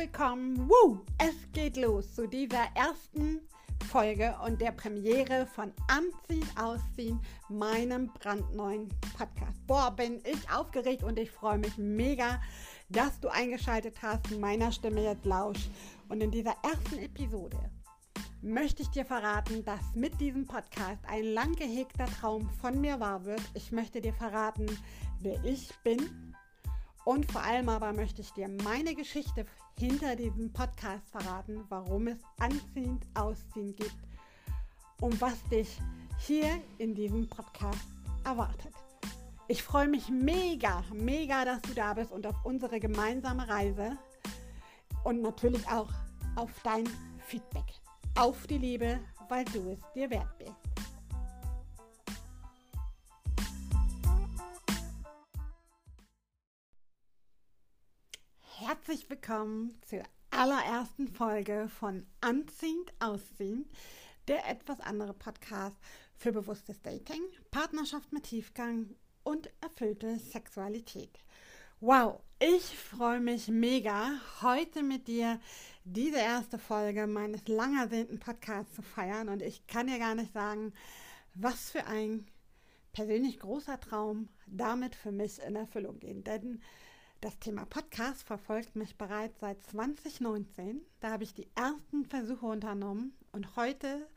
willkommen. Woo! Es geht los zu dieser ersten Folge und der Premiere von Anziehen, Ausziehen, meinem brandneuen Podcast. Boah, bin ich aufgeregt und ich freue mich mega, dass du eingeschaltet hast, meiner Stimme jetzt lausch. Und in dieser ersten Episode möchte ich dir verraten, dass mit diesem Podcast ein lang gehegter Traum von mir wahr wird. Ich möchte dir verraten, wer ich bin und vor allem aber möchte ich dir meine Geschichte hinter diesem Podcast verraten, warum es Anziehend Ausziehen gibt und was dich hier in diesem Podcast erwartet. Ich freue mich mega, mega, dass du da bist und auf unsere gemeinsame Reise und natürlich auch auf dein Feedback. Auf die Liebe, weil du es dir wert bist. Herzlich willkommen zur allerersten Folge von Anziehend Ausziehen, der etwas andere Podcast für bewusstes Dating, Partnerschaft mit Tiefgang und erfüllte Sexualität. Wow, ich freue mich mega, heute mit dir diese erste Folge meines lang ersehnten Podcasts zu feiern und ich kann dir gar nicht sagen, was für ein persönlich großer Traum damit für mich in Erfüllung geht. Denn das Thema Podcast verfolgt mich bereits seit 2019. Da habe ich die ersten Versuche unternommen und heute,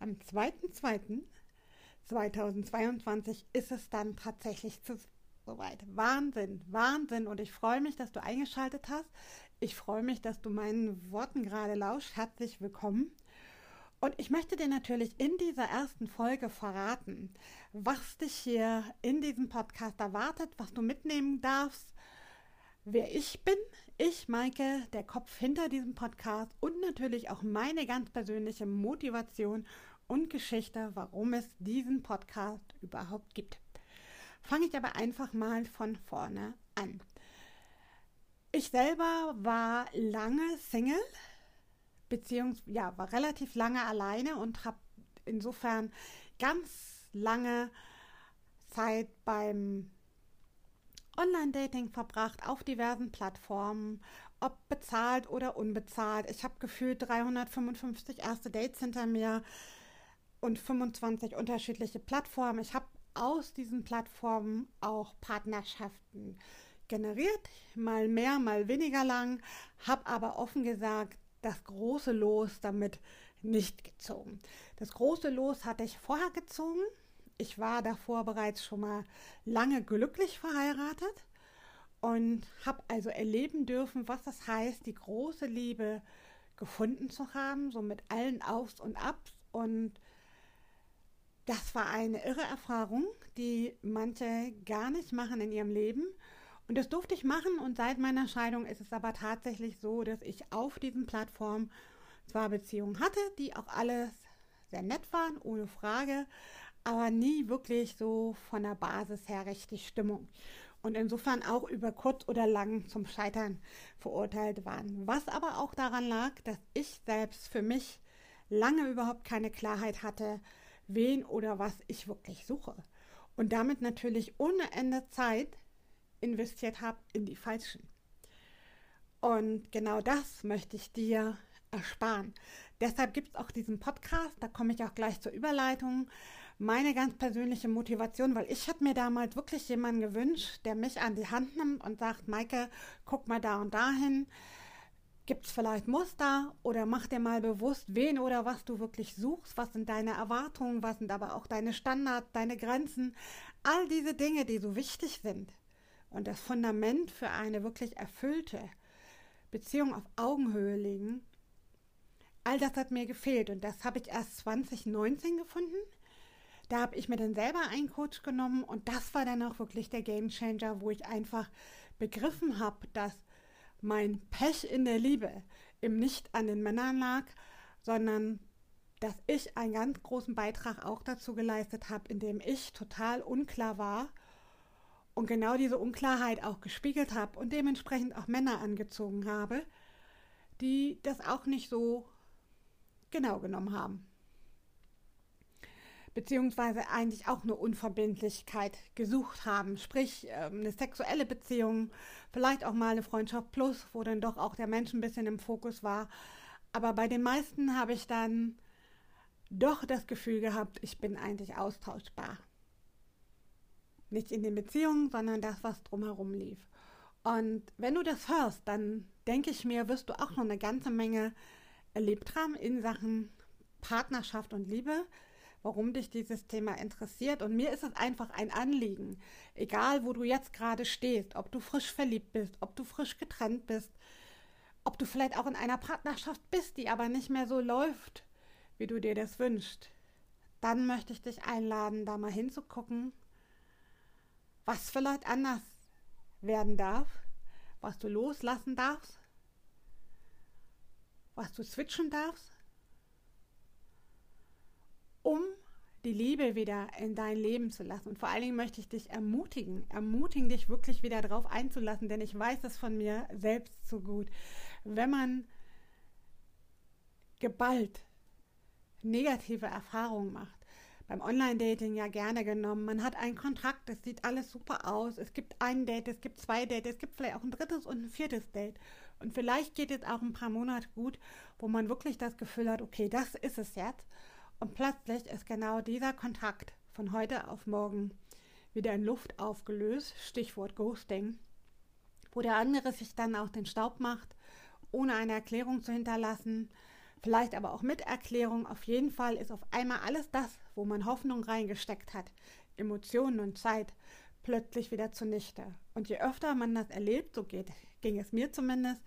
am 2.2.2022, ist es dann tatsächlich zu, soweit. Wahnsinn, Wahnsinn. Und ich freue mich, dass du eingeschaltet hast. Ich freue mich, dass du meinen Worten gerade lauschst. Herzlich willkommen. Und ich möchte dir natürlich in dieser ersten Folge verraten, was dich hier in diesem Podcast erwartet, was du mitnehmen darfst wer ich bin. Ich, Maike, der Kopf hinter diesem Podcast und natürlich auch meine ganz persönliche Motivation und Geschichte, warum es diesen Podcast überhaupt gibt. Fange ich aber einfach mal von vorne an. Ich selber war lange Single, beziehungsweise ja, war relativ lange alleine und habe insofern ganz lange Zeit beim Online-Dating verbracht auf diversen Plattformen, ob bezahlt oder unbezahlt. Ich habe gefühlt 355 erste Dates hinter mir und 25 unterschiedliche Plattformen. Ich habe aus diesen Plattformen auch Partnerschaften generiert, mal mehr, mal weniger lang, habe aber offen gesagt das große Los damit nicht gezogen. Das große Los hatte ich vorher gezogen ich war davor bereits schon mal lange glücklich verheiratet und habe also erleben dürfen, was das heißt, die große Liebe gefunden zu haben, so mit allen Aufs und Abs. Und das war eine irre Erfahrung, die manche gar nicht machen in ihrem Leben. Und das durfte ich machen und seit meiner Scheidung ist es aber tatsächlich so, dass ich auf diesen Plattformen zwar Beziehungen hatte, die auch alles sehr nett waren, ohne Frage, aber nie wirklich so von der Basis her richtig Stimmung. Und insofern auch über kurz oder lang zum Scheitern verurteilt waren. Was aber auch daran lag, dass ich selbst für mich lange überhaupt keine Klarheit hatte, wen oder was ich wirklich suche. Und damit natürlich ohne Ende Zeit investiert habe in die Falschen. Und genau das möchte ich dir ersparen. Deshalb gibt es auch diesen Podcast, da komme ich auch gleich zur Überleitung meine ganz persönliche Motivation, weil ich habe mir damals wirklich jemanden gewünscht, der mich an die Hand nimmt und sagt, Maike, guck mal da und dahin. Gibt es vielleicht Muster oder mach dir mal bewusst, wen oder was du wirklich suchst, was sind deine Erwartungen, was sind aber auch deine Standards, deine Grenzen, all diese Dinge, die so wichtig sind. Und das Fundament für eine wirklich erfüllte Beziehung auf Augenhöhe liegen, all das hat mir gefehlt und das habe ich erst 2019 gefunden. Da habe ich mir dann selber einen Coach genommen und das war dann auch wirklich der Game Changer, wo ich einfach begriffen habe, dass mein Pech in der Liebe eben nicht an den Männern lag, sondern dass ich einen ganz großen Beitrag auch dazu geleistet habe, indem ich total unklar war und genau diese Unklarheit auch gespiegelt habe und dementsprechend auch Männer angezogen habe, die das auch nicht so genau genommen haben. Beziehungsweise eigentlich auch eine Unverbindlichkeit gesucht haben, sprich ähm, eine sexuelle Beziehung, vielleicht auch mal eine Freundschaft plus, wo dann doch auch der Mensch ein bisschen im Fokus war. Aber bei den meisten habe ich dann doch das Gefühl gehabt, ich bin eigentlich austauschbar. Nicht in den Beziehungen, sondern das, was drumherum lief. Und wenn du das hörst, dann denke ich mir, wirst du auch noch eine ganze Menge erlebt haben in Sachen Partnerschaft und Liebe, warum dich dieses Thema interessiert. Und mir ist es einfach ein Anliegen, egal wo du jetzt gerade stehst, ob du frisch verliebt bist, ob du frisch getrennt bist, ob du vielleicht auch in einer Partnerschaft bist, die aber nicht mehr so läuft, wie du dir das wünschst. Dann möchte ich dich einladen, da mal hinzugucken, was vielleicht anders werden darf, was du loslassen darfst, was du switchen darfst um die Liebe wieder in dein Leben zu lassen. Und vor allen Dingen möchte ich dich ermutigen, ermutigen, dich wirklich wieder darauf einzulassen, denn ich weiß es von mir selbst so gut. Wenn man geballt negative Erfahrungen macht, beim Online-Dating ja gerne genommen. Man hat einen Kontrakt, es sieht alles super aus. Es gibt ein Date, es gibt zwei Dates, es gibt vielleicht auch ein drittes und ein viertes Date. Und vielleicht geht es auch ein paar Monate gut, wo man wirklich das Gefühl hat, okay, das ist es jetzt. Und plötzlich ist genau dieser Kontakt von heute auf morgen wieder in Luft aufgelöst, Stichwort Ghosting, wo der andere sich dann auch den Staub macht, ohne eine Erklärung zu hinterlassen, vielleicht aber auch mit Erklärung. Auf jeden Fall ist auf einmal alles das, wo man Hoffnung reingesteckt hat, Emotionen und Zeit, plötzlich wieder zunichte. Und je öfter man das erlebt, so geht, ging es mir zumindest,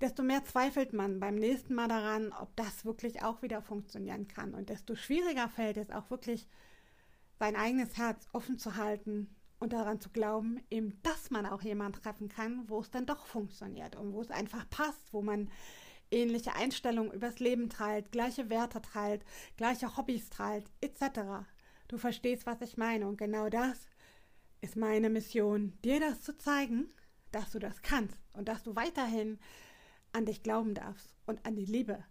desto mehr zweifelt man beim nächsten Mal daran, ob das wirklich auch wieder funktionieren kann. Und desto schwieriger fällt es auch wirklich, sein eigenes Herz offen zu halten und daran zu glauben, eben, dass man auch jemanden treffen kann, wo es dann doch funktioniert und wo es einfach passt, wo man ähnliche Einstellungen übers Leben teilt, gleiche Werte teilt, gleiche Hobbys teilt, etc. Du verstehst, was ich meine. Und genau das ist meine Mission, dir das zu zeigen, dass du das kannst und dass du weiterhin an dich glauben darfst und an die Liebe,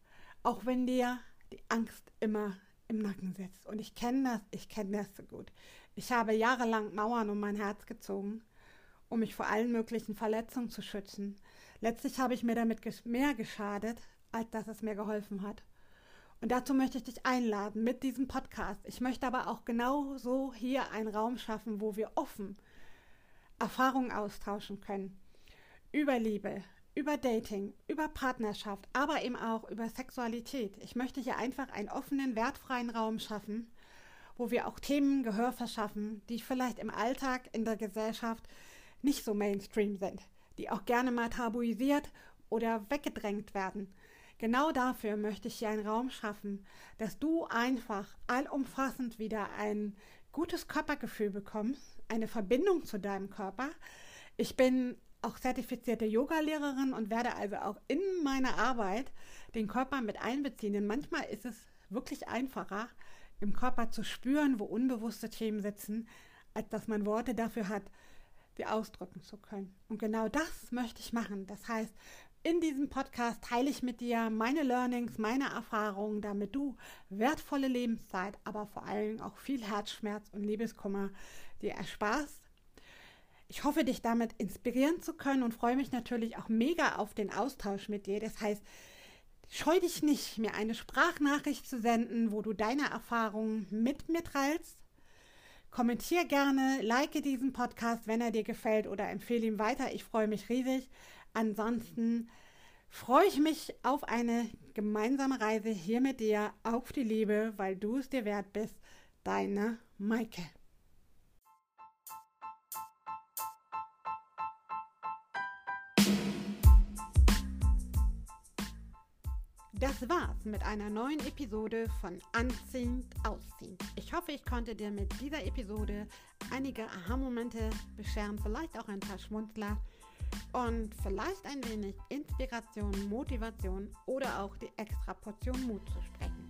auch wenn dir die Angst immer im Nacken sitzt. Und ich kenne das, ich kenne das so gut. Ich habe jahrelang Mauern um mein Herz gezogen, um mich vor allen möglichen Verletzungen zu schützen. Letztlich habe ich mir damit mehr geschadet, als dass es mir geholfen hat. Und dazu möchte ich dich einladen mit diesem Podcast. Ich möchte aber auch genau so hier einen Raum schaffen, wo wir offen Erfahrungen austauschen können. Über Liebe, über Dating, über Partnerschaft, aber eben auch über Sexualität. Ich möchte hier einfach einen offenen, wertfreien Raum schaffen, wo wir auch Themen Gehör verschaffen, die vielleicht im Alltag in der Gesellschaft nicht so Mainstream sind, die auch gerne mal tabuisiert oder weggedrängt werden. Genau dafür möchte ich hier einen Raum schaffen, dass du einfach allumfassend wieder ein gutes Körpergefühl bekommst, eine Verbindung zu deinem Körper. Ich bin auch zertifizierte Yoga-Lehrerin und werde also auch in meiner Arbeit den Körper mit einbeziehen. Denn manchmal ist es wirklich einfacher, im Körper zu spüren, wo unbewusste Themen sitzen, als dass man Worte dafür hat, sie ausdrücken zu können. Und genau das möchte ich machen. Das heißt, in diesem Podcast teile ich mit dir meine Learnings, meine Erfahrungen, damit du wertvolle Lebenszeit, aber vor allem auch viel Herzschmerz und Liebeskummer dir ersparst ich hoffe, dich damit inspirieren zu können und freue mich natürlich auch mega auf den Austausch mit dir. Das heißt, scheu dich nicht, mir eine Sprachnachricht zu senden, wo du deine Erfahrungen mit mir teilst. Kommentier gerne, like diesen Podcast, wenn er dir gefällt oder empfehle ihn weiter. Ich freue mich riesig. Ansonsten freue ich mich auf eine gemeinsame Reise hier mit dir auf die Liebe, weil du es dir wert bist. Deine Maike. Das war's mit einer neuen Episode von Anziehend Ausziehend. Ich hoffe, ich konnte dir mit dieser Episode einige Aha-Momente bescheren, vielleicht auch ein paar Schmunzler und vielleicht ein wenig Inspiration, Motivation oder auch die extra Portion Mut zu sprechen.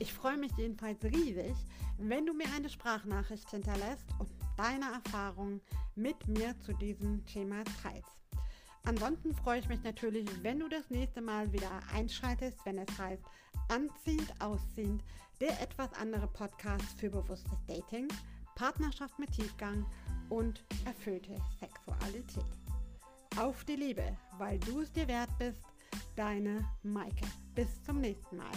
Ich freue mich jedenfalls riesig, wenn du mir eine Sprachnachricht hinterlässt und deine Erfahrungen mit mir zu diesem Thema teilst. Ansonsten freue ich mich natürlich, wenn du das nächste Mal wieder einschaltest, wenn es heißt Anziehend, Ausziehend, der etwas andere Podcast für bewusstes Dating, Partnerschaft mit Tiefgang und erfüllte Sexualität. Auf die Liebe, weil du es dir wert bist, deine Maike. Bis zum nächsten Mal.